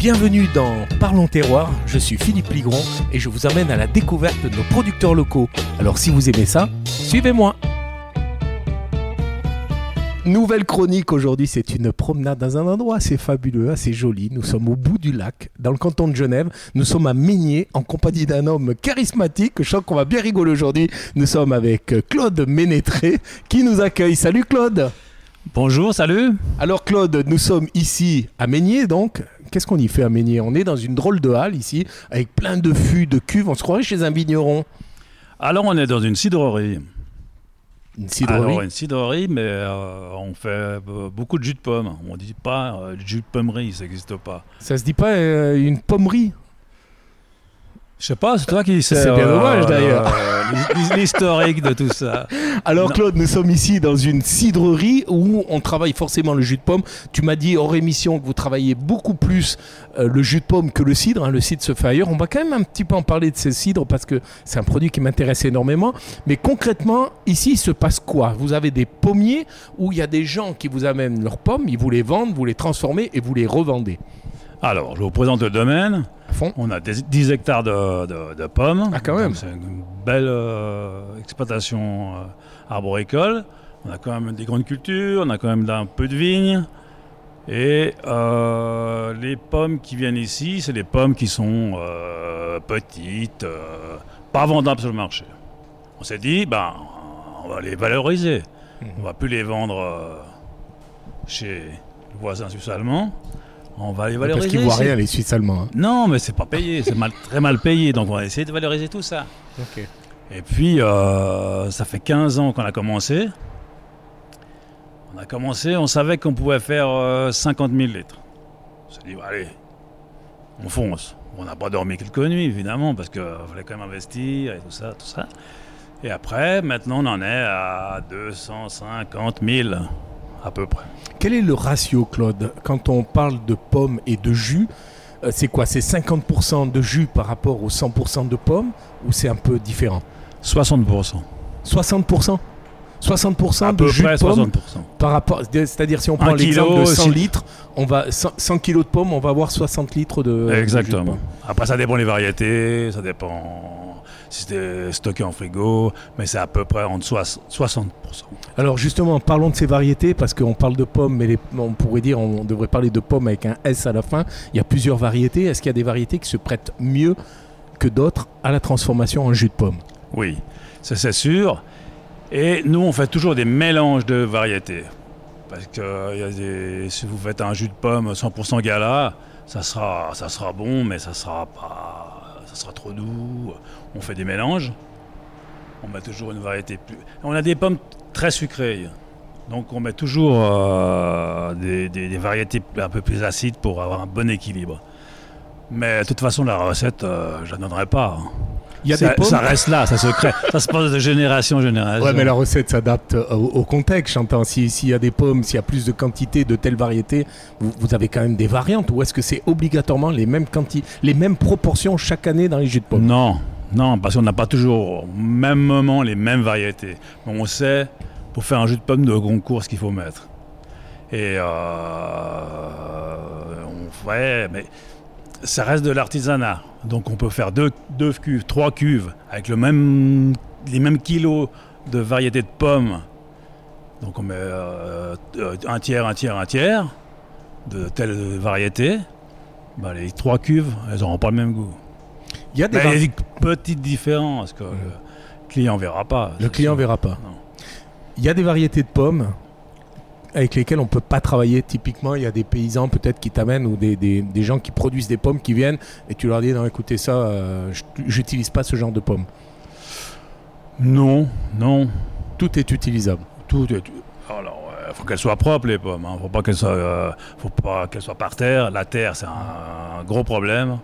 Bienvenue dans Parlons Terroir, je suis Philippe Ligron et je vous amène à la découverte de nos producteurs locaux. Alors si vous aimez ça, suivez-moi. Nouvelle chronique aujourd'hui, c'est une promenade dans un endroit assez fabuleux, assez joli. Nous sommes au bout du lac, dans le canton de Genève. Nous sommes à Meignier, en compagnie d'un homme charismatique. Je sens qu'on va bien rigoler aujourd'hui. Nous sommes avec Claude Ménétré qui nous accueille. Salut Claude Bonjour, salut Alors Claude, nous sommes ici à Meignier donc. Qu'est-ce qu'on y fait à Meignier? On est dans une drôle de halle ici, avec plein de fûts, de cuves. On se croirait chez un vigneron. Alors on est dans une cidrerie. Une cidrerie? Alors une cidrerie, mais euh, on fait euh, beaucoup de jus de pomme. On dit pas euh, jus de pommerie, ça n'existe pas. Ça se dit pas une pommerie? Je sais pas, c'est toi qui sais. C'est bien dommage, d'ailleurs. L'his- L'historique de tout ça. Alors Non. Claude, nous sommes ici dans une cidrerie où on travaille forcément le jus de pomme. Tu m'as dit hors émission que vous travaillez beaucoup plus euh, le jus de pomme que le cidre. hein. Le cidre se fait ailleurs. On va quand même un petit peu en parler de ces cidres parce que c'est un produit qui m'intéresse énormément. Mais concrètement, ici, il se passe quoi? Vous avez des pommiers où il y a des gens qui vous amènent leurs pommes, ils vous les vendent, vous les transformez et vous les revendez. Alors, je vous présente le domaine. À fond On a des- 10 hectares de, de- de pommes. Ah, quand même. C'est une belle euh, exploitation euh, arboricole. On a quand même des grandes cultures, on a quand même un peu de vignes. Et euh, les pommes qui viennent ici, c'est des pommes qui sont petites, pas vendables sur le marché. On s'est dit, ben, on va les valoriser. On va plus les vendre chez le voisin suisse-allemand. On va les valoriser. Parce qu'ils voient rien, les Suisses allemands. hein. Non, mais c'est pas payé, c'est mal, très mal payé, donc on va essayer de valoriser tout ça. Et puis, euh, ça fait 15 ans qu'on a commencé. On a commencé, on savait qu'on pouvait faire euh, 50 000 litres. On s'est dit, bah, allez, on fonce. On n'a pas dormi quelques nuits, évidemment, parce qu'il fallait quand même investir et tout ça, tout ça. Et après, maintenant, on en est à 250 000, à peu près. Quel est le ratio, Claude, quand on parle de pommes et de jus euh, C'est quoi? C'est 50% de jus par rapport aux 100% de pommes ou c'est un peu différent? 60%. 60% 60% À de peu jus près de pommes 60%. par rapport, c'est-à-dire si on prend l'exemple kilo, de 100 si- litres, on va 100, 100 kilos de pommes, on va avoir 60 litres de de jus de Exactement. Après, ça dépend des variétés, ça dépend c'était stocké en frigo, mais c'est à peu près entre soix- 60%. Alors justement, parlons de ces variétés parce qu'on parle de pommes, mais les- on pourrait dire, on devrait parler de pommes avec un S à la fin. Il y a plusieurs variétés. Est-ce qu'il y a des variétés qui se prêtent mieux que d'autres à la transformation en jus de pomme? Oui, ça c'est sûr. Et nous, on fait toujours des mélanges de variétés. Parce que euh, il y a des- si vous faites un jus de pomme 100% gala, ça sera, ça sera bon, mais ça sera pas, ça sera trop doux. On fait des mélanges. On met toujours une variété plus. On a des pommes très sucrées. Donc on met toujours euh, des, des- des variétés un peu plus acides pour avoir un bon équilibre. Mais de toute façon, la recette, euh, je la donnerai pas. hein. Il y a ça, des pommes. ça reste là, ça se crée. ça se passe de génération en génération. Ouais, mais la recette s'adapte au, au contexte, j'entends. Si- S'il y a des pommes, s'il y a plus de quantité de telle variété, vous, vous avez quand même des variantes. Ou est-ce que c'est obligatoirement les mêmes quantités, les mêmes proportions chaque année dans les jus de pommes Non, non, parce qu'on n'a pas toujours au même moment les mêmes variétés. Mais on sait, pour faire un jus de pomme de concours, ce qu'il faut mettre. Et euh, on fait, mais ça reste de l'artisanat. Donc on peut faire deux, cuves, trois cuves avec les mêmes kilos de variétés de pommes. Donc on met euh, un tiers, un tiers, un tiers de telle variété. Bah, les trois cuves, elles n'auront pas le même goût. Il y a des il petites différences que le client verra pas. Le client sûr. verra pas. Non. Il y a des variétés de pommes avec lesquelles on peut pas travailler. Typiquement, il y a des paysans peut-être qui t'amènent ou des, des- des gens qui produisent des pommes qui viennent et tu leur dis non écoutez ça, euh, je- j'utilise pas ce genre de pommes. Non, non. Tout est utilisable. Tout est. Alors, il faut qu'elles soient propres les pommes. Hein. Faut pas qu'elles soient, euh, faut pas qu'elles soient par terre. La terre, c'est un, un gros problème.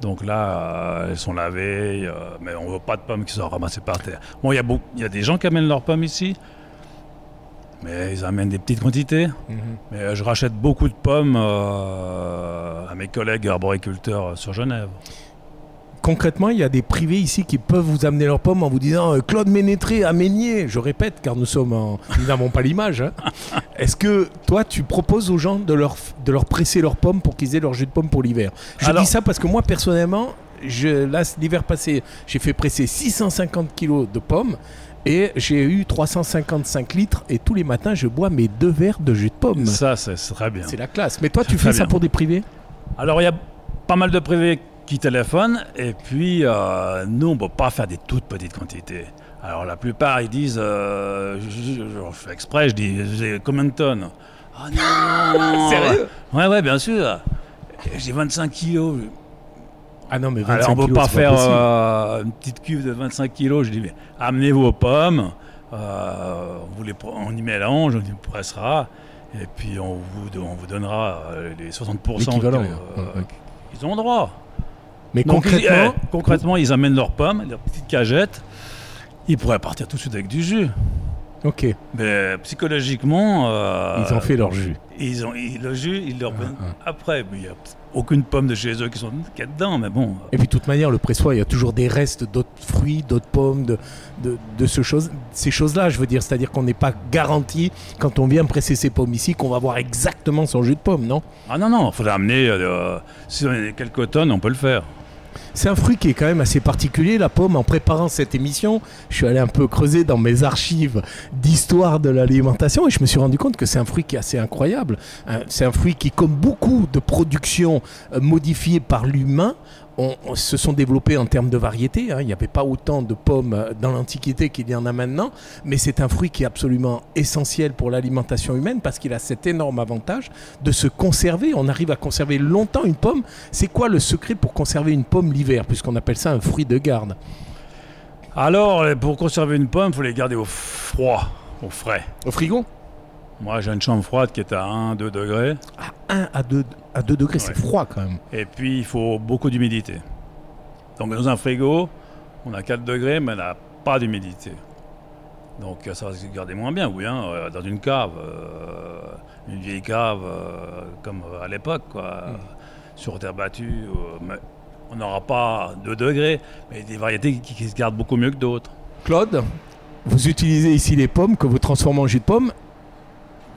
Donc là, euh, elles sont lavées, euh, mais on veut pas de pommes qui sont ramassées par terre. Bon, il y a beaucoup, il y a des gens qui amènent leurs pommes ici, mais ils amènent des petites quantités. Mais euh, je rachète beaucoup de pommes à mes collègues arboriculteurs sur Genève. Concrètement, il y a des privés ici qui peuvent vous amener leurs pommes en vous disant euh, Claude Ménétré à Ménier. Je répète, car nous sommes en... nous n'avons pas l'image. hein. Est-ce que toi, tu proposes aux gens de leur, de leur presser leurs pommes pour qu'ils aient leur jus de pomme pour l'hiver? Je Alors- dis ça parce que moi, personnellement, je, là, l'hiver passé, j'ai fait presser 650 kilos de pommes. Et j'ai eu 355 litres et tous les matins je bois mes deux verres de jus de pomme. Ça, c'est très bien. C'est la classe. Mais toi tu fais très ça bien. pour des privés? Alors, il y a pas mal de privés qui téléphonent, et puis euh, nous, on ne peut pas faire des toutes petites quantités. Alors, la plupart, ils disent, euh, je, je- je- je fais exprès, je dis, j'ai combien de tonnes? Ah non Sérieux? Ouais, ouais, bien sûr. J'ai 25 kilos. Ah non mais 25 Alors, on ne peut pas faire euh, une petite cuve de 25 kilos. Je dis, mais amenez vos pommes, euh, on, vous les, on y mélange, on y pressera, et puis on vous, on vous donnera les 60% L'équivalent, que, ouais. Ouais, qu'ils ont droit. Mais Donc, ils- concrètement, eh, concrètement, ils amènent leurs pommes, leurs petites cagettes. Ils pourraient partir tout de suite avec du jus. ok, Mais psychologiquement, euh, ils ont fait leur jus. ils ont, ils- le jus, ils leur donnent ah. après. Mais il n'y a aucune pomme de chez eux qui sont qui est dedans. Mais bon, Et puis de toute manière, le pressoir, il y a toujours des restes d'autres fruits, d'autres pommes, de, de, de ce chose, ces choses-là, je veux dire. C'est-à-dire qu'on n'est pas garanti, quand on vient presser ses pommes ici, qu'on va avoir exactement son jus de pomme, non? Ah non, non, il faudrait amener. euh, si on a quelques tonnes, on peut le faire. C'est un fruit qui est quand même assez particulier, la pomme. En préparant cette émission, je suis allé un peu creuser dans mes archives d'histoire de l'alimentation et je me suis rendu compte que c'est un fruit qui est assez incroyable. Hein, C'est un fruit qui, comme beaucoup de productions euh, modifiées par l'humain, ont- se sont développées en termes de variété. hein. Il n'y avait pas autant de pommes euh, dans l'Antiquité qu'il y en a maintenant, mais c'est un fruit qui est absolument essentiel pour l'alimentation humaine parce qu'il a cet énorme avantage de se conserver. On arrive à conserver longtemps une pomme. C'est quoi le secret pour conserver une pomme l'hiver, puisqu'on appelle ça un fruit de garde? Alors, euh, pour conserver une pomme, il faut les garder au froid, au frais. Au frigo? Moi, j'ai une chambre froide qui est à 1-2 degrés. À 1 à 2, à 2 degrés, c'est froid quand même. Et puis, il faut beaucoup d'humidité. Donc, dans un frigo, on a 4 degrés, mais on n'a pas d'humidité. Donc, ça va se garder moins bien, oui, hein, euh, dans une cave, euh, une vieille cave, euh, comme à l'époque, quoi, Mm. sur terre battue. euh, mais on n'aura pas 2 degrés, mais des variétés qui, qui se gardent beaucoup mieux que d'autres. Claude, vous utilisez ici les pommes que vous transformez en jus de pomme.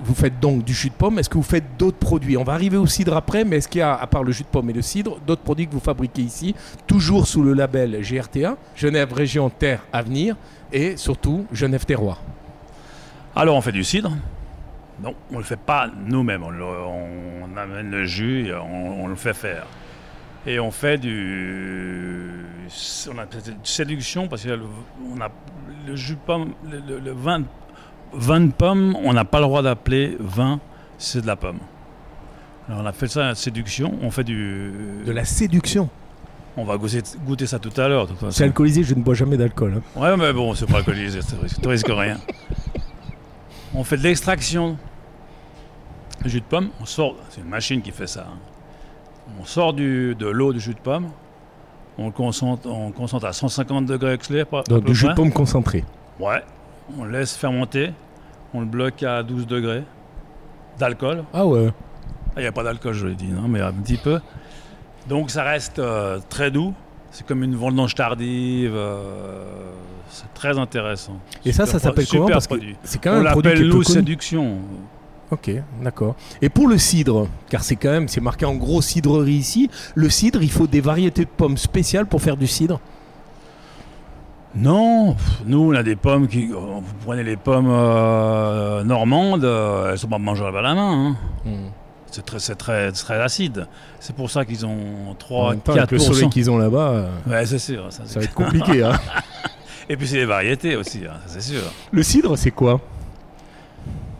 Vous faites donc du jus de pomme. Est-ce que vous faites d'autres produits? On va arriver au cidre après, mais est-ce qu'il y a, à part le jus de pomme et le cidre, d'autres produits que vous fabriquez ici, toujours sous le label GRTA, Genève Région Terre Avenir, et surtout Genève Terroir? Alors, on fait du cidre. Non, on ne le fait pas nous-mêmes. On, amène le jus et on, le fait faire. Et on fait du. On de séduction parce que le, a le jus de pomme, le, le- le vin, vin de pomme, on n'a pas le droit d'appeler vin, c'est de la pomme. Alors on a fait ça la séduction. On fait du. De la séduction. On va goûter, goûter ça tout à l'heure. de. C'est alcoolisé, je ne bois jamais d'alcool. hein. Ouais, mais bon, c'est pas alcoolisé, tu risques- rien. On fait de l'extraction. Le jus de pomme, on sort, c'est une machine qui fait ça. hein. On sort du, de l'eau du jus de pomme, on le concentre, on concentre à 150 degrés Donc du jus de pomme concentré. Ouais. On le laisse fermenter, on le bloque à 12 degrés d'alcool. Ah ouais. Ah, Il n'y a pas d'alcool, je l'ai dit, non, mais un petit peu. Donc ça reste euh, très doux. C'est comme une vendange tardive. euh, c'est très intéressant. Et ça, ça s'appelle comment? Parce que produit. c'est quand On même qui l'appelle connu. séduction. Ok, d'accord. Et pour le cidre, car c'est quand même, c'est marqué en gros cidrerie ici, le cidre, il faut des variétés de pommes spéciales pour faire du cidre. Non, nous on a des pommes qui. euh, Vous prenez les pommes euh, normandes, euh, elles sont pas mangeables à la main. hein. C'est très, c'est très, très acide. C'est pour ça qu'ils ont en 3, même temps, avec le soleil 4%. qu'ils ont là-bas, euh, Ouais, c'est sûr. ça, va être compliqué. hein. Et puis c'est les variétés aussi, hein, ça, c'est sûr. Le cidre, c'est quoi?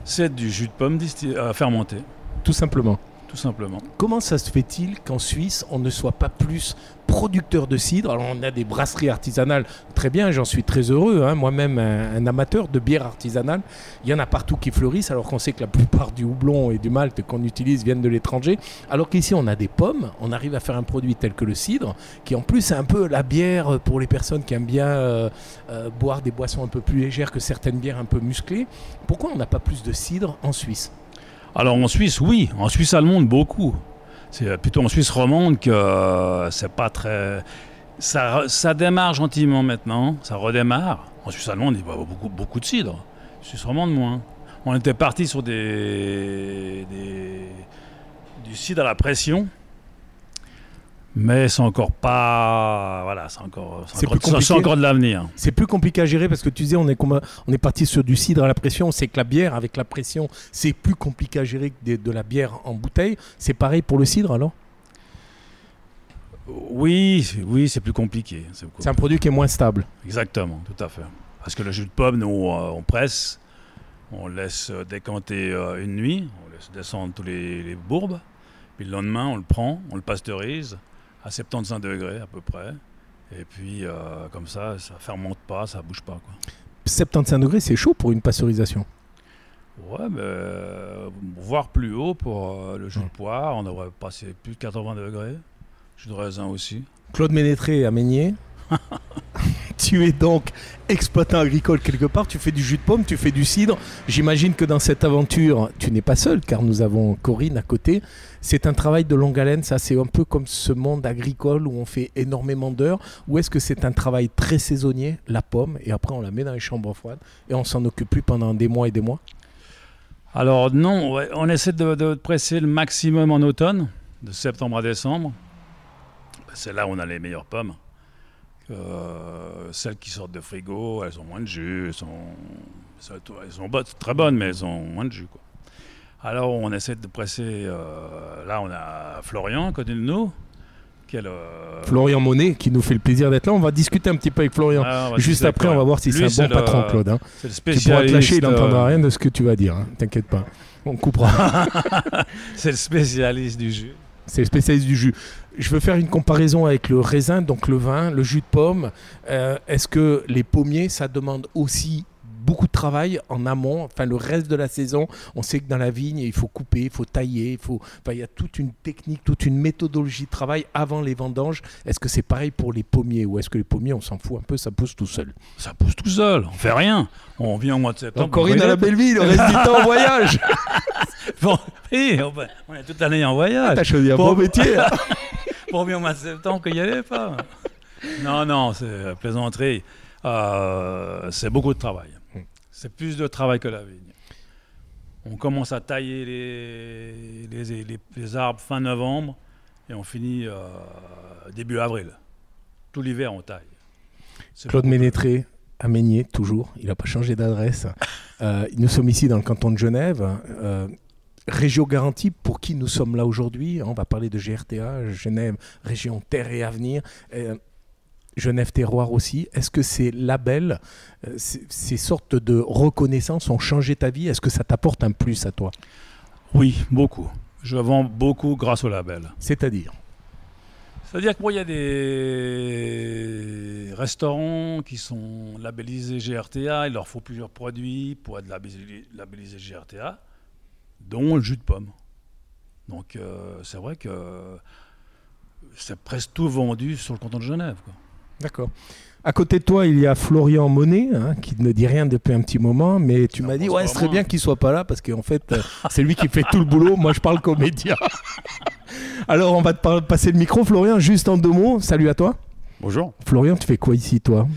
C'est du jus de pomme disti- euh, fermenté, Tout simplement. Comment ça se fait-il qu'en Suisse, on ne soit pas plus producteur de cidre? Alors, on a des brasseries artisanales, très bien, j'en suis très heureux. hein. Moi-même, un, un amateur de bière artisanale. Il y en a partout qui fleurissent, alors qu'on sait que la plupart du houblon et du malt qu'on utilise viennent de l'étranger. Alors qu'ici, on a des pommes, on arrive à faire un produit tel que le cidre, qui en plus est un peu la bière pour les personnes qui aiment bien euh, euh, boire des boissons un peu plus légères que certaines bières un peu musclées. Pourquoi on n'a pas plus de cidre en Suisse? Alors en Suisse, oui. En Suisse allemande, beaucoup. C'est plutôt en Suisse romande que euh, c'est pas très. Ça, démarre gentiment maintenant, ça redémarre. En Suisse allemande, il y a beaucoup, beaucoup de cidre. Suisse romande, moins. On était parti sur des- du cidre à la pression. Mais c'est encore pas. Voilà, c'est encore, C'est encore, plus compliqué. c'est encore de l'avenir. C'est plus compliqué à gérer parce que tu disais, on est, on est parti sur du cidre à la pression. On sait que la bière, avec la pression, c'est plus compliqué à gérer que de la bière en bouteille. C'est pareil pour le cidre alors? Oui, c'est- oui, c'est plus compliqué. C'est C'est un produit qui est moins stable. Exactement, tout à fait. Parce que le jus de pomme, nous, euh, on presse, on laisse euh, décanter euh, une nuit, on laisse descendre tous les, les bourbes, puis le lendemain, on le prend, on le pasteurise à 75 degrés à peu près. Et puis, euh, comme ça, ça fermente pas, ça bouge pas. Quoi. 75 degrés, c'est chaud pour une pasteurisation. Ouais, mais euh, voire plus haut pour euh, le jus de poire, on devrait passer plus de 80 degrés. Jus de raisin aussi. Claude Ménétré à Meignier. tu es donc exploitant agricole quelque part, tu fais du jus de pomme, tu fais du cidre. J'imagine que dans cette aventure, tu n'es pas seul car nous avons Corinne à côté. C'est un travail de longue haleine, ça c'est un peu comme ce monde agricole où on fait énormément d'heures. Ou est-ce que c'est un travail très saisonnier, la pomme, et après on la met dans les chambres froides et on s'en occupe plus pendant des mois et des mois? Alors non, on essaie de, de presser le maximum en automne, de septembre à décembre. C'est là où on a les meilleures pommes. Euh, celles qui sortent de frigo, elles ont moins de jus, elles sont, elles sont bonnes, très bonnes, mais elles ont moins de jus. Quoi. Alors on essaie de presser. euh, là, on a Florian à côté de nous. Quel, euh, Florian Monet qui nous fait le plaisir d'être là. On va discuter un petit peu avec Florian. ah, Juste après, on va voir si c'est un bon le- patron, Claude. hein. C'est le Tu pourras te spécialiste. lâcher, il n'entendra euh, rien de ce que tu vas dire. hein. T'inquiète pas. On coupera. C'est le spécialiste du jus. C'est le spécialiste du jus. Je veux faire une comparaison avec le raisin, donc le vin, le jus de pomme. Euh, Est-ce que les pommiers, ça demande aussi beaucoup de travail en amont, enfin le reste de la saison, on sait que dans la vigne, il faut couper, il faut tailler, il faut, enfin, il y a toute une technique, toute une méthodologie de travail avant les vendanges. Est-ce que c'est pareil pour les pommiers ou est-ce que les pommiers, on s'en fout un peu, ça pousse tout seul? Ça pousse tout seul, on fait rien. On vient au mois de septembre. Donc Corinne on à la cueille les- belle vie, le reste du temps en voyage. Bon, oui, on, on est toute l'année en voyage. T'as choisi un Bon. bon métier. hein. Pour bien au mois de septembre qu'il n'y avait pas. Non, non, c'est plaisanterie. Euh, c'est beaucoup de travail. Hmm. C'est plus de travail que la vigne. On commence à tailler les, les, les- les arbres fin novembre et on finit euh, début avril. Tout l'hiver, on taille. C'est Claude. Ménétré, à Meignier, toujours. Il n'a pas changé d'adresse. Euh, nous sommes ici dans le canton de Genève. Euh, Régio Garantie, pour qui nous sommes là aujourd'hui. On va parler de GRTA, Genève, région Terre et Avenir. Euh, Genève Terroir aussi. Est-ce que ces labels, euh, ces, ces sortes de reconnaissances ont changé ta vie? Est-ce que ça t'apporte un plus à toi? Oui, beaucoup. Je vends beaucoup grâce au label. C'est-à-dire? C'est-à-dire que moi, il y a des restaurants qui sont labellisés GRTA, il leur faut plusieurs produits pour être labellisés labellisés GRTA, dont le jus de pomme. Donc euh, c'est vrai que c'est presque tout vendu sur le canton de Genève. quoi. D'accord. À côté de toi, il y a Florian Monet, hein, qui ne dit rien depuis un petit moment, mais tu m'as dit, ouais, ce serait bien qu'il soit pas là, parce qu'en fait, euh, c'est lui qui fait tout le boulot. Moi, je parle comédien. Alors, on va te par- passer le micro, Florian, juste en deux mots. Salut à toi. Bonjour. Florian, tu fais quoi ici, toi?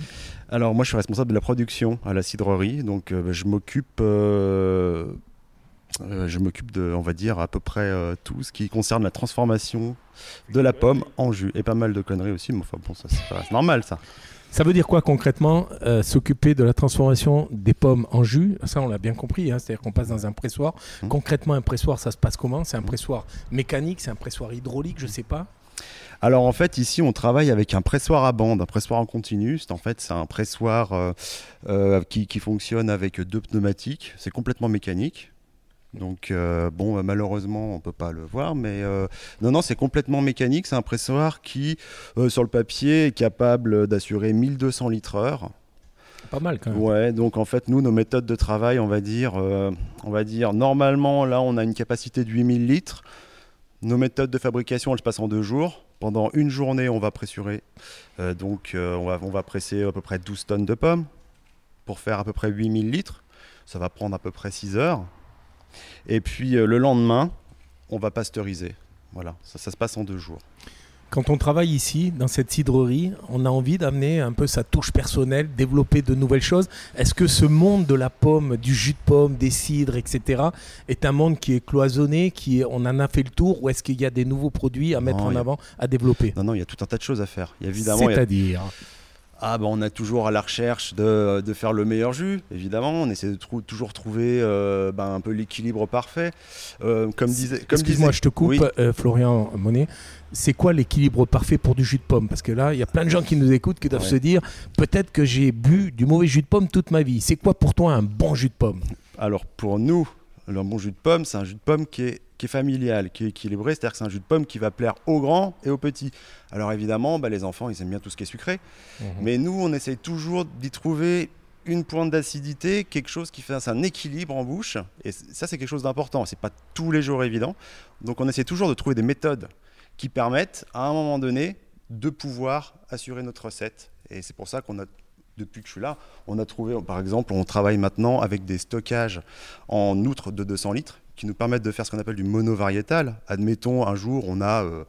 Alors moi je suis responsable de la production à la cidrerie, donc euh, je m'occupe, euh, je m'occupe de, on va dire à peu près euh, tout ce qui concerne la transformation de la pomme en jus et pas mal de conneries aussi, mais enfin bon ça c'est normal ça. Ça veut dire quoi concrètement euh, S'occuper de la transformation des pommes en jus? Ça, on l'a bien compris. hein, C'est-à-dire qu'on passe dans un pressoir. Mhm. Concrètement, un pressoir, ça se passe comment? C'est un pressoir mécanique C'est un pressoir hydraulique Je sais pas? Alors en fait ici on travaille avec un pressoir à bande, un pressoir en continu. En fait c'est un pressoir euh, euh, qui, qui fonctionne avec deux pneumatiques. C'est complètement mécanique. Donc euh, bon euh, malheureusement on peut pas le voir, mais euh, non non c'est complètement mécanique. C'est un pressoir qui euh, sur le papier est capable d'assurer 1200 litres heure. Pas mal quand même. Ouais, donc en fait, nous, nos méthodes de travail, on va dire, on va dire, normalement, là, on a une capacité de 8000 litres. Nos méthodes de fabrication, elles se passent en deux jours. Pendant une journée, on va pressurer. Donc, on, va, on va presser à peu près 12 tonnes de pommes pour faire à peu près 8000 litres. Ça va prendre à peu près 6 heures. Et puis, euh, le lendemain, on va pasteuriser. Voilà, ça, ça se passe en deux jours. Quand on travaille ici, dans cette cidrerie, on a envie d'amener un peu sa touche personnelle, développer de nouvelles choses. Est-ce que ce monde de la pomme, du jus de pomme, des cidres, etc., est un monde qui est cloisonné, qui est, on en a fait le tour, ou est-ce qu'il y a des nouveaux produits à mettre Non, en a- avant, à développer? Non, non, il y a tout un tas de choses à faire. Il y a évidemment, a- C'est-à-dire? Ah ben on est toujours à la recherche de, de faire le meilleur jus, évidemment. On essaie de trou- toujours trouver euh, ben, un peu l'équilibre parfait. Euh, comme disait, comme Excuse-moi, disait- je te coupe, Oui. euh, Florian Monet. C'est quoi l'équilibre parfait pour du jus de pomme? Parce que là, il y a plein de gens qui nous écoutent qui doivent Ouais. se dire peut-être que j'ai bu du mauvais jus de pomme toute ma vie. C'est quoi pour toi un bon jus de pomme? Alors pour nous, le bon jus de pomme, c'est un jus de pomme qui est, qui est familial, qui est équilibré. C'est-à-dire que c'est un jus de pomme qui va plaire aux grands et aux petits. Alors évidemment, bah, les enfants, ils aiment bien tout ce qui est sucré. Mais nous, on essaye toujours d'y trouver une pointe d'acidité, quelque chose qui fait un équilibre en bouche. Et ça, c'est quelque chose d'important. C'est pas tous les jours évident. Donc, on essaie toujours de trouver des méthodes qui permettent, à un moment donné, de pouvoir assurer notre recette. Et c'est pour ça qu'on a, depuis que je suis là, on a trouvé, par exemple, on travaille maintenant avec des stockages en outre de 200 litres qui nous permettent de faire ce qu'on appelle du monovariétal. Admettons, un jour, on a, euh,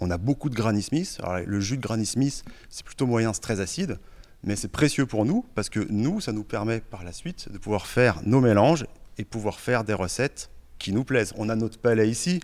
on a beaucoup de Granny Smith. Alors, le jus de Granny Smith, c'est plutôt moyen, c'est très acide, mais c'est précieux pour nous parce que nous, ça nous permet par la suite de pouvoir faire nos mélanges et pouvoir faire des recettes qui nous plaisent. On a notre palais ici,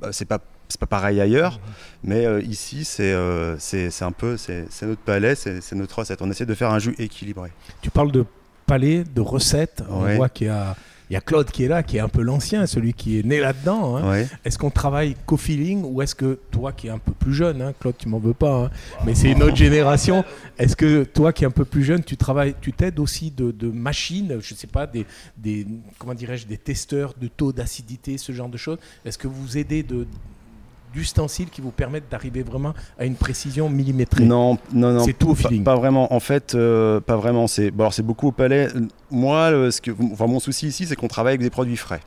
bah, c'est pas c'est pas pareil ailleurs, mais euh, ici c'est euh, c'est un peu c'est notre palais, c'est notre recette. On essaie de faire un jus équilibré. Tu parles de palais, de recettes. On Ouais. voit qu'il y a, il y a Claude qui est là, qui est un peu l'ancien, celui qui est né là-dedans. hein. Ouais. Est-ce qu'on travaille qu'au feeling ou est-ce que toi qui es un peu plus jeune, hein, Claude, tu m'en veux pas, hein, mais c'est une autre génération, est-ce que toi qui es un peu plus jeune, tu travailles, tu t'aides aussi de, de machines, je sais pas, des, des comment dirais-je, des testeurs de taux d'acidité, ce genre de choses? Est-ce que vous vous aidez de d'ustensiles qui vous permettent d'arriver vraiment à une précision millimétrée Non, non, non. C'est tout au feeling. pas vraiment. En fait, euh, pas vraiment. C'est bon, c'est beaucoup au palais. Moi, le- ce que, enfin, mon souci ici, c'est qu'on travaille avec des produits frais.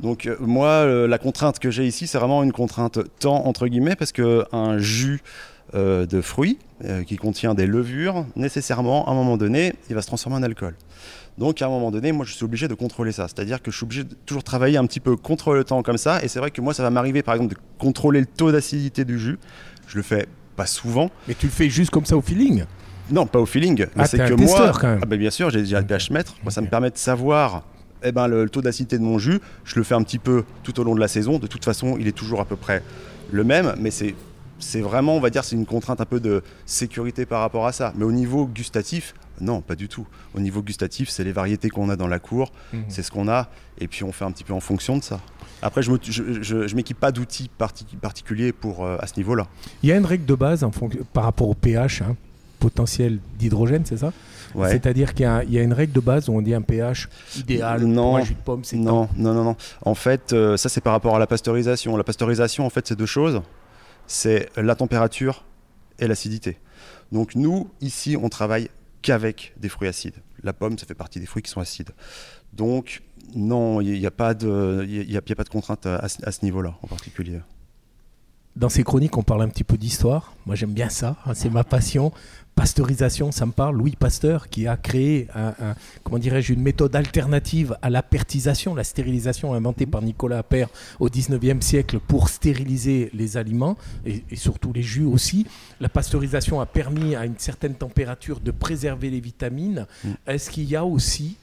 Donc euh, moi, euh, la contrainte que j'ai ici, c'est vraiment une contrainte temps entre guillemets, parce que un jus euh, de fruits qui contient des levures, nécessairement, à un moment donné, il va se transformer en alcool. Donc à un moment donné, moi, je suis obligé de contrôler ça. C'est-à-dire que je suis obligé de toujours travailler un petit peu contre le temps comme ça. Et c'est vrai que moi, ça va m'arriver, par exemple, de contrôler le taux d'acidité du jus. Je le fais pas souvent. Mais tu le fais juste comme ça au feeling? Non, pas au feeling. Mais Ah, c'est un que testeur, moi, quand même. Ah, bah, bien sûr, j'ai déjà le pH mètre. Moi, ça me permet de savoir eh ben, le, le taux d'acidité de mon jus. Je le fais un petit peu tout au long de la saison. De toute façon, il est toujours à peu près le même, mais c'est c'est vraiment, on va dire, c'est une contrainte un peu de sécurité par rapport à ça. Mais au niveau gustatif, non, pas du tout. Au niveau gustatif, c'est les variétés qu'on a dans la cour, c'est ce qu'on a, et puis on fait un petit peu en fonction de ça. Après, je ne je, je- je m'équipe pas d'outils parti- particuliers pour, euh, à ce niveau-là. Il y a une règle de base par rapport au pH, hein, potentiel d'hydrogène, c'est ça? Ouais. C'est-à-dire qu'il y, a- il y a une règle de base où on dit un pH idéal Non. pour un jus de pomme, c'est. Non, non, non, non. En fait, euh, ça c'est par rapport à la pasteurisation. La pasteurisation, en fait, c'est deux choses. C'est la température et l'acidité. Donc nous, ici, on travaille qu'avec des fruits acides. La pomme, ça fait partie des fruits qui sont acides. Donc non, il n'y a, pas de- y a- a- pas de contrainte à ce niveau-là en particulier. Dans ces chroniques, on parle un petit peu d'histoire. Moi, j'aime bien ça. hein, c'est ma passion. Pasteurisation, ça me parle. Louis Pasteur, qui a créé, un, un- comment dirais-je, une méthode alternative à la pertisation, la stérilisation inventée par Nicolas Appert au 19e siècle pour stériliser les aliments et, et surtout les jus aussi. La pasteurisation a permis à une certaine température de préserver les vitamines. Mm. Est-ce qu'il y a aussi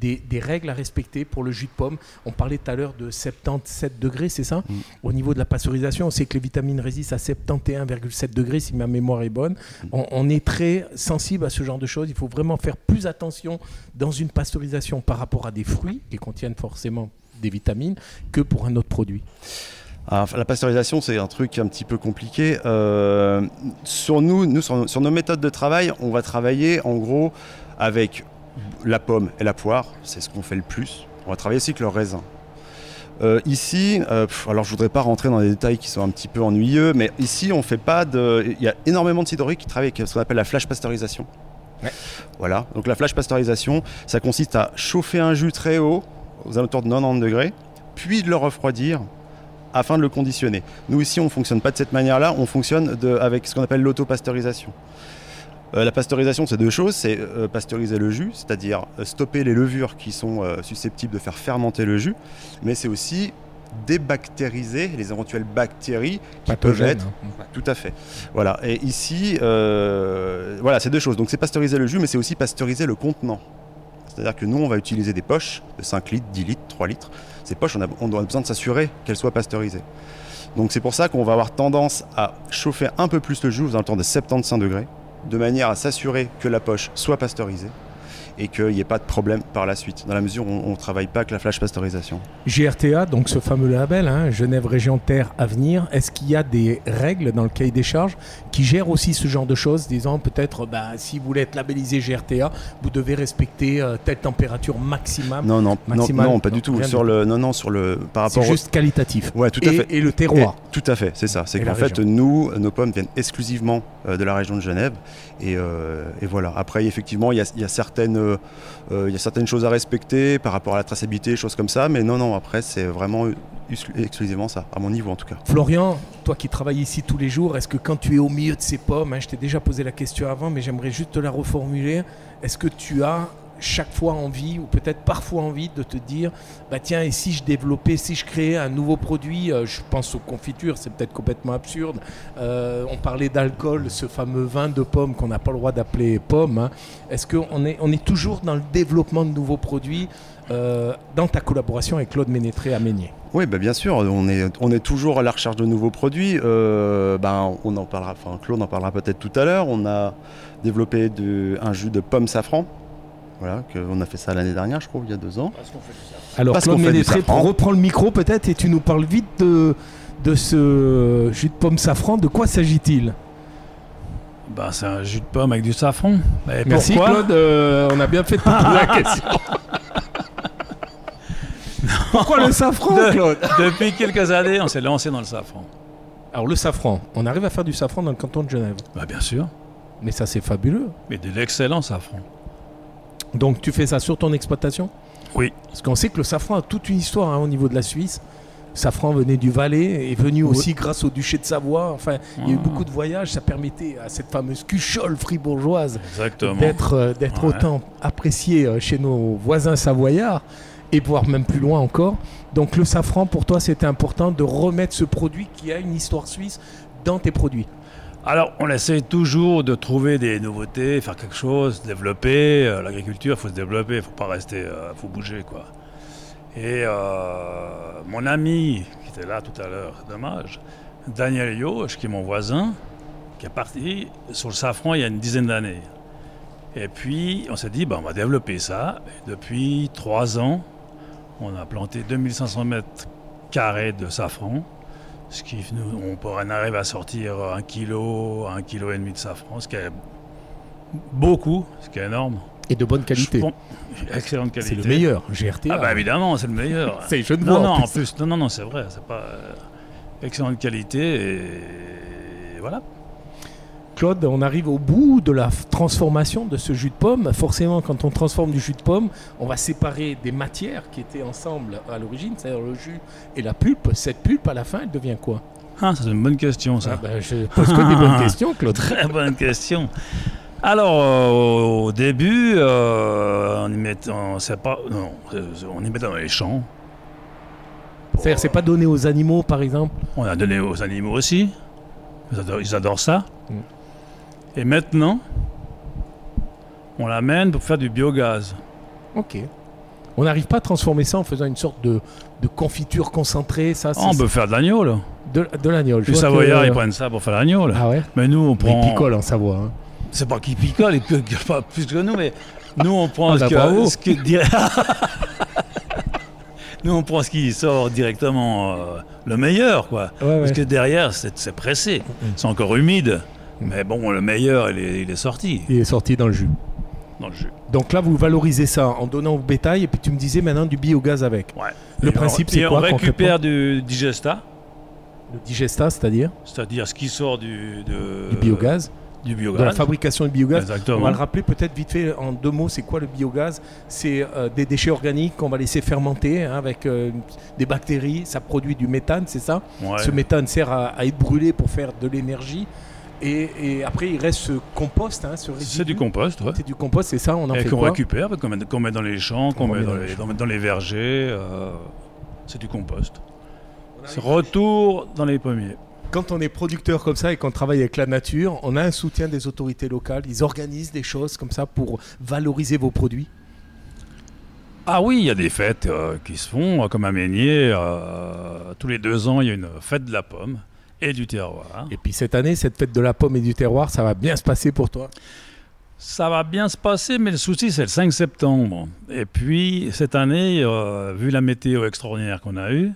des, des règles à respecter pour le jus de pomme On parlait tout à l'heure de 77 degrés, c'est ça Mm. Au niveau de la pasteurisation, on sait que les vitamines résistent à 71,7 degrés, si ma mémoire est bonne. On, on est très sensible à ce genre de choses. Il faut vraiment faire plus attention dans une pasteurisation par rapport à des fruits qui contiennent forcément des vitamines que pour un autre produit. Alors, la pasteurisation, c'est un truc un petit peu compliqué. Euh, sur nous, nous sur, sur nos méthodes de travail, on va travailler en gros avec la pomme et la poire. C'est ce qu'on fait le plus. On va travailler aussi avec le raisin. Euh, ici, euh, pff, alors je voudrais pas rentrer dans des détails qui sont un petit peu ennuyeux, mais ici on fait pas de. Il y a énormément de cidreries qui travaillent avec ce qu'on appelle la flash pasteurisation. Ouais. Voilà. Donc la flash pasteurisation, ça consiste à chauffer un jus très haut, aux alentours de 90 degrés, puis de le refroidir afin de le conditionner. Nous ici, on ne fonctionne pas de cette manière-là, on fonctionne de- avec ce qu'on appelle l'autopasteurisation. Euh, la pasteurisation, c'est deux choses. C'est euh, pasteuriser le jus, c'est-à-dire euh, stopper les levures qui sont euh, susceptibles de faire fermenter le jus, mais c'est aussi débactériser les éventuelles bactéries qui peuvent être hein. tout à fait. Voilà. Et ici, voilà, c'est deux choses. Donc c'est pasteuriser le jus, mais c'est aussi pasteuriser le contenant. C'est-à-dire que nous, on va utiliser des poches de 5 litres, 10 litres, 3 litres. Ces poches, on a, on a besoin de s'assurer qu'elles soient pasteurisées. Donc c'est pour ça qu'on va avoir tendance à chauffer un peu plus le jus aux alentours de 75 degrés, de manière à s'assurer que la poche soit pasteurisée et qu'il n'y ait pas de problème par la suite, dans la mesure où on ne travaille pas avec la flash pasteurisation. GRTA, donc ce fameux label, hein, Genève Région Terre Avenir, est-ce qu'il y a des règles dans le cahier des charges qui gèrent aussi ce genre de choses, disant peut-être bah, si vous voulez être labellisé GRTA, vous devez respecter euh, telle température maximum? Non, non, non, pas du tout. Sur le, non, non, sur le, par C'est rapport au- juste qualitatif. Ouais, tout à et, fait. et le terroir. Et- tout à fait, c'est ça. C'est qu'en fait, nous, nos pommes viennent exclusivement euh, de la région de Genève. Et, euh, et voilà. Après, effectivement, il y a, il y a certaines, il y a certaines choses à respecter par rapport à la traçabilité, choses comme ça. Mais non, non, après, c'est vraiment exclu- exclusivement ça, à mon niveau en tout cas. Florian, toi qui travailles ici tous les jours, est-ce que quand tu es au milieu de ces pommes, hein, je t'ai déjà posé la question avant, mais j'aimerais juste te la reformuler, est-ce que tu as chaque fois envie, ou peut-être parfois envie, de te dire, bah tiens, et si je développais, si je créais un nouveau produit, euh, je pense aux confitures, c'est peut-être complètement absurde, Euh, on parlait d'alcool, ce fameux vin de pomme qu'on n'a pas le droit d'appeler pomme, hein. est-ce qu'on est, on est toujours dans le développement de nouveaux produits euh, dans ta collaboration avec Claude Ménétré à Meignier Oui, bah, bien sûr, on est, on est toujours à la recherche de nouveaux produits. Ben, on en parlera, enfin, Claude en parlera peut-être tout à l'heure. On a développé un jus de pomme safran. Voilà, que- on a fait ça l'année dernière, je crois, il y a deux ans. Alors Parce Claude qu'on fait du Ménétré, safran. reprends le micro peut-être et tu nous parles vite de, de ce jus de pomme safran. De quoi s'agit-il? Ben, c'est un jus de pomme avec du safran. Et Merci pourquoi? Claude, euh, on a bien fait de la question. Pourquoi le safran De- Claude? Depuis quelques années, on s'est lancé dans le safran. Alors le safran, on arrive à faire du safran dans le canton de Genève. Bah, bien sûr, Mais ça c'est fabuleux. mais de l'excellent safran. Donc tu fais ça sur ton exploitation? Oui. Parce qu'on sait que le safran a toute une histoire hein, au niveau de la Suisse. Le safran venait du Valais, est venu Oui. aussi grâce au duché de Savoie. Enfin, il y a eu Ah. beaucoup de voyages, ça permettait à cette fameuse cuchole fribourgeoise d'être euh, d'être Ouais. autant appréciée euh, chez nos voisins savoyards et voire même plus loin encore. Donc le safran, pour toi, c'était important de remettre ce produit qui a une histoire suisse dans tes produits. Alors, on essaie toujours de trouver des nouveautés, faire quelque chose, développer. Euh, L'agriculture, il faut se développer, il faut pas rester, il faut bouger, quoi. Et euh, mon ami, qui était là tout à l'heure, dommage, Daniel Yoche, qui est mon voisin, qui est parti sur le safran il y a une dizaine d'années. Et puis, on s'est dit, ben, on va développer ça. Et depuis trois ans, on a planté 2500 mètres carrés de safran. Ce qui, nous, on pourrait en arriver à sortir un kilo, un kilo et demi de safran, ce qui est beaucoup, ce qui est énorme. Et de bonne qualité. Pense- Excellente qualité. C'est le meilleur, GRT. Ah bah évidemment, c'est le meilleur. C'est je ne non, non, en plus. non, non, c'est vrai, c'est pas euh, excellente qualité et voilà. Claude, on arrive au bout de la transformation de ce jus de pomme. Forcément, quand on transforme du jus de pomme, on va séparer des matières qui étaient ensemble à l'origine, c'est-à-dire le jus et la pulpe. Cette pulpe, à la fin, elle devient quoi? Ah, c'est une bonne question ça. Ah ben, Je pose que des bonnes questions, Claude. Très bonne question. Alors, euh, au début, euh, on y met, on sait pas, non, euh, on y met dans les champs. C'est-à-dire, c'est pas donné aux animaux, par exemple? On a donné aux animaux aussi. Ils adorent, ils adorent ça. Mm. Et maintenant, on l'amène pour faire du biogaz. Ok. On n'arrive pas à transformer ça en faisant une sorte de, de confiture concentrée, ça, Ah, on peut faire de l'agneau, là. de, de l'agneau. Je Les Savoyards, que- ils prennent ça pour faire l'agneau, là. Ah ouais? Mais nous, on prend. Ils picolent en Savoie. hein. C'est pas qu'ils picolent, ils picolent pas plus que nous, mais nous, on prend Ah ce, bah que- ce qui dire- Nous, on prend ce qui sort directement euh, le meilleur, quoi. Ouais, ouais. Parce que derrière, c'est c'est pressé. C'est encore humide. Mais bon, le meilleur, il est, il est sorti Il est sorti dans le jus. dans le jus. Donc là, vous valorisez ça en donnant au bétail, et puis tu me disais maintenant du biogaz avec. Ouais. Le Et on- principe, c'est quoi on récupère du digesta, Le digesta, c'est-à-dire c'est-à-dire ce qui sort du, de- du biogaz, Du de la biogaz. fabrication du biogaz. On Exactement. va le rappeler peut-être vite fait en deux mots, c'est quoi le biogaz? C'est euh, des déchets organiques qu'on va laisser fermenter hein, avec euh, des bactéries, ça produit du méthane, c'est ça? Ouais. Ce méthane sert à, à être brûlé pour faire de l'énergie. Et, et après, il reste ce compost, hein, ce résidu. C'est du compost, ouais. C'est du compost, c'est ça On en Et fait qu'on récupère, qu'on met, dans les champs, qu'on On met dans les les, champs. dans- dans les vergers. euh, c'est du compost. Retour dans les pommiers. Quand on est producteur comme ça et qu'on travaille avec la nature, on a un soutien des autorités locales. Ils organisent des choses comme ça pour valoriser vos produits. Ah oui, il y a des fêtes euh, qui se font, euh, comme à Meignier. euh, tous les deux ans, il y a une fête de la pomme et du terroir. Et puis cette année, cette fête de la pomme et du terroir, ça va bien se passer pour toi. Ça va bien se passer, mais le souci, c'est le 5 septembre. Et puis, cette année, euh, vu la météo extraordinaire qu'on a eue,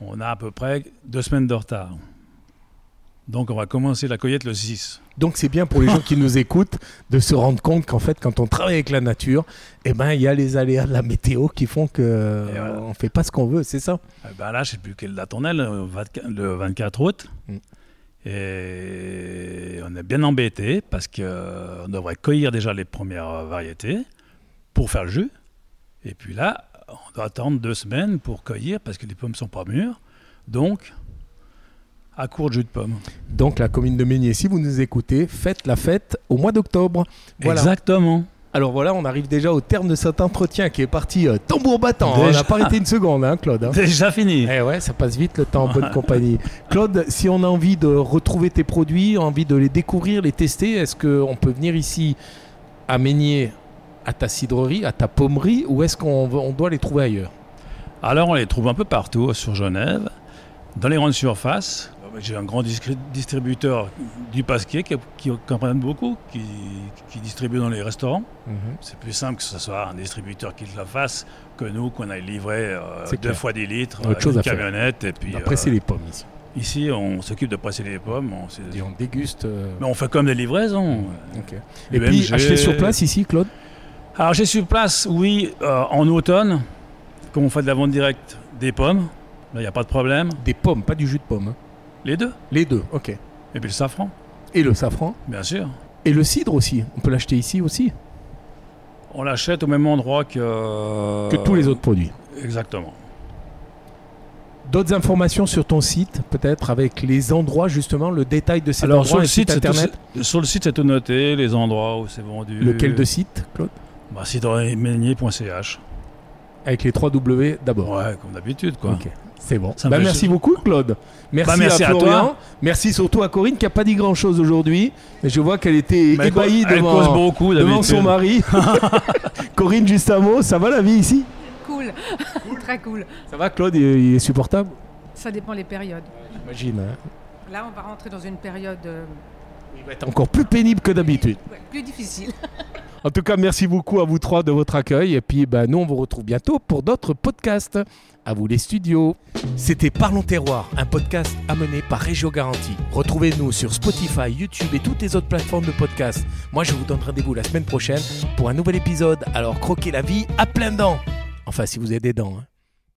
on a à peu près deux semaines de retard. Donc, on va commencer la cueillette le 6. Donc c'est bien pour les gens qui nous écoutent de se rendre compte qu'en fait, quand on travaille avec la nature, eh ben il y a les aléas de la météo qui font que euh, on fait pas ce qu'on veut, c'est ça? Eh ben là, je sais plus quelle date on est, le 24 le 24 août. Mm. Et on est bien embêté parce qu'on devrait cueillir déjà les premières variétés pour faire le jus. Et puis là, on doit attendre deux semaines pour cueillir parce que les pommes sont pas mûres. Donc, à court de jus de pomme. Donc la commune de Meignier, si vous nous écoutez, faites la fête au mois d'octobre. Voilà. Exactement. Alors voilà, on arrive déjà au terme de cet entretien qui est parti euh, tambour battant. hein. On n'a pas arrêté une seconde, hein, Claude. hein. Déjà fini. Eh ouais, ça passe vite le temps en bonne compagnie. Claude, si on a envie de retrouver tes produits, envie de les découvrir, les tester, est-ce qu'on peut venir ici à Meignier, à ta cidrerie, à ta pommerie, ou est-ce qu'on on doit les trouver ailleurs? Alors, on les trouve un peu partout sur Genève, dans les grandes surfaces. J'ai un grand distributeur du Pasquier qui, qui, beaucoup, qui, qui distribue dans les restaurants. C'est plus simple que ce soit un distributeur qui le fasse que nous, qu'on aille livrer euh, deux clair. fois des litres, Autre euh, chose une à faire. camionnette. Et puis, On va presser euh, les pommes ici. Ici, on s'occupe de presser les pommes. on- Et on déguste. euh, Mais on fait comme des livraisons. Et UMG. puis, acheter sur place ici, Claude? Alors, j'ai sur place, oui, en automne, quand on fait de la vente directe des pommes, là, il n'y a pas de problème. Des pommes, pas du jus de pomme. hein. Les deux. Les deux, ok. Et puis le safran, Et le safran bien sûr. Et le cidre aussi. On peut l'acheter ici aussi On l'achète au même endroit que... que tous les autres produits. Exactement. D'autres informations sur ton site, peut-être avec les endroits justement, le détail de ces Alors sur endroits, le, un site, tout, internet. sur le site, c'est tout noté, les endroits où c'est vendu. Lequel de site, Claude? Bah. Avec les 3 W d'abord. Ouais, comme d'habitude, quoi. C'est bon. Bah, merci beaucoup, Claude. Merci, Bah, merci à à toi. Florian. Merci surtout à Corinne qui n'a pas dit grand-chose aujourd'hui. Mais je vois qu'elle était Mais ébahie elle devant, cause beaucoup, devant son mari. Corinne, juste un mot. Ça va la vie ici? Cool, très cool. Ça va, Claude il, il est supportable? Ça dépend les périodes. J'imagine. hein. Là, on va rentrer dans une période euh, Il va être encore plus pénible que d'habitude. ouais, plus difficile. En tout cas, merci beaucoup à vous trois de votre accueil. Et puis, bah, nous, on vous retrouve bientôt pour d'autres podcasts. À vous les studios. C'était Parlons Terroir, un podcast amené par Régio Garantie. Retrouvez-nous sur Spotify, YouTube et toutes les autres plateformes de podcast. Moi, je vous donne rendez-vous la semaine prochaine pour un nouvel épisode. Alors, croquez la vie à plein dents. Enfin, si vous avez des dents. hein.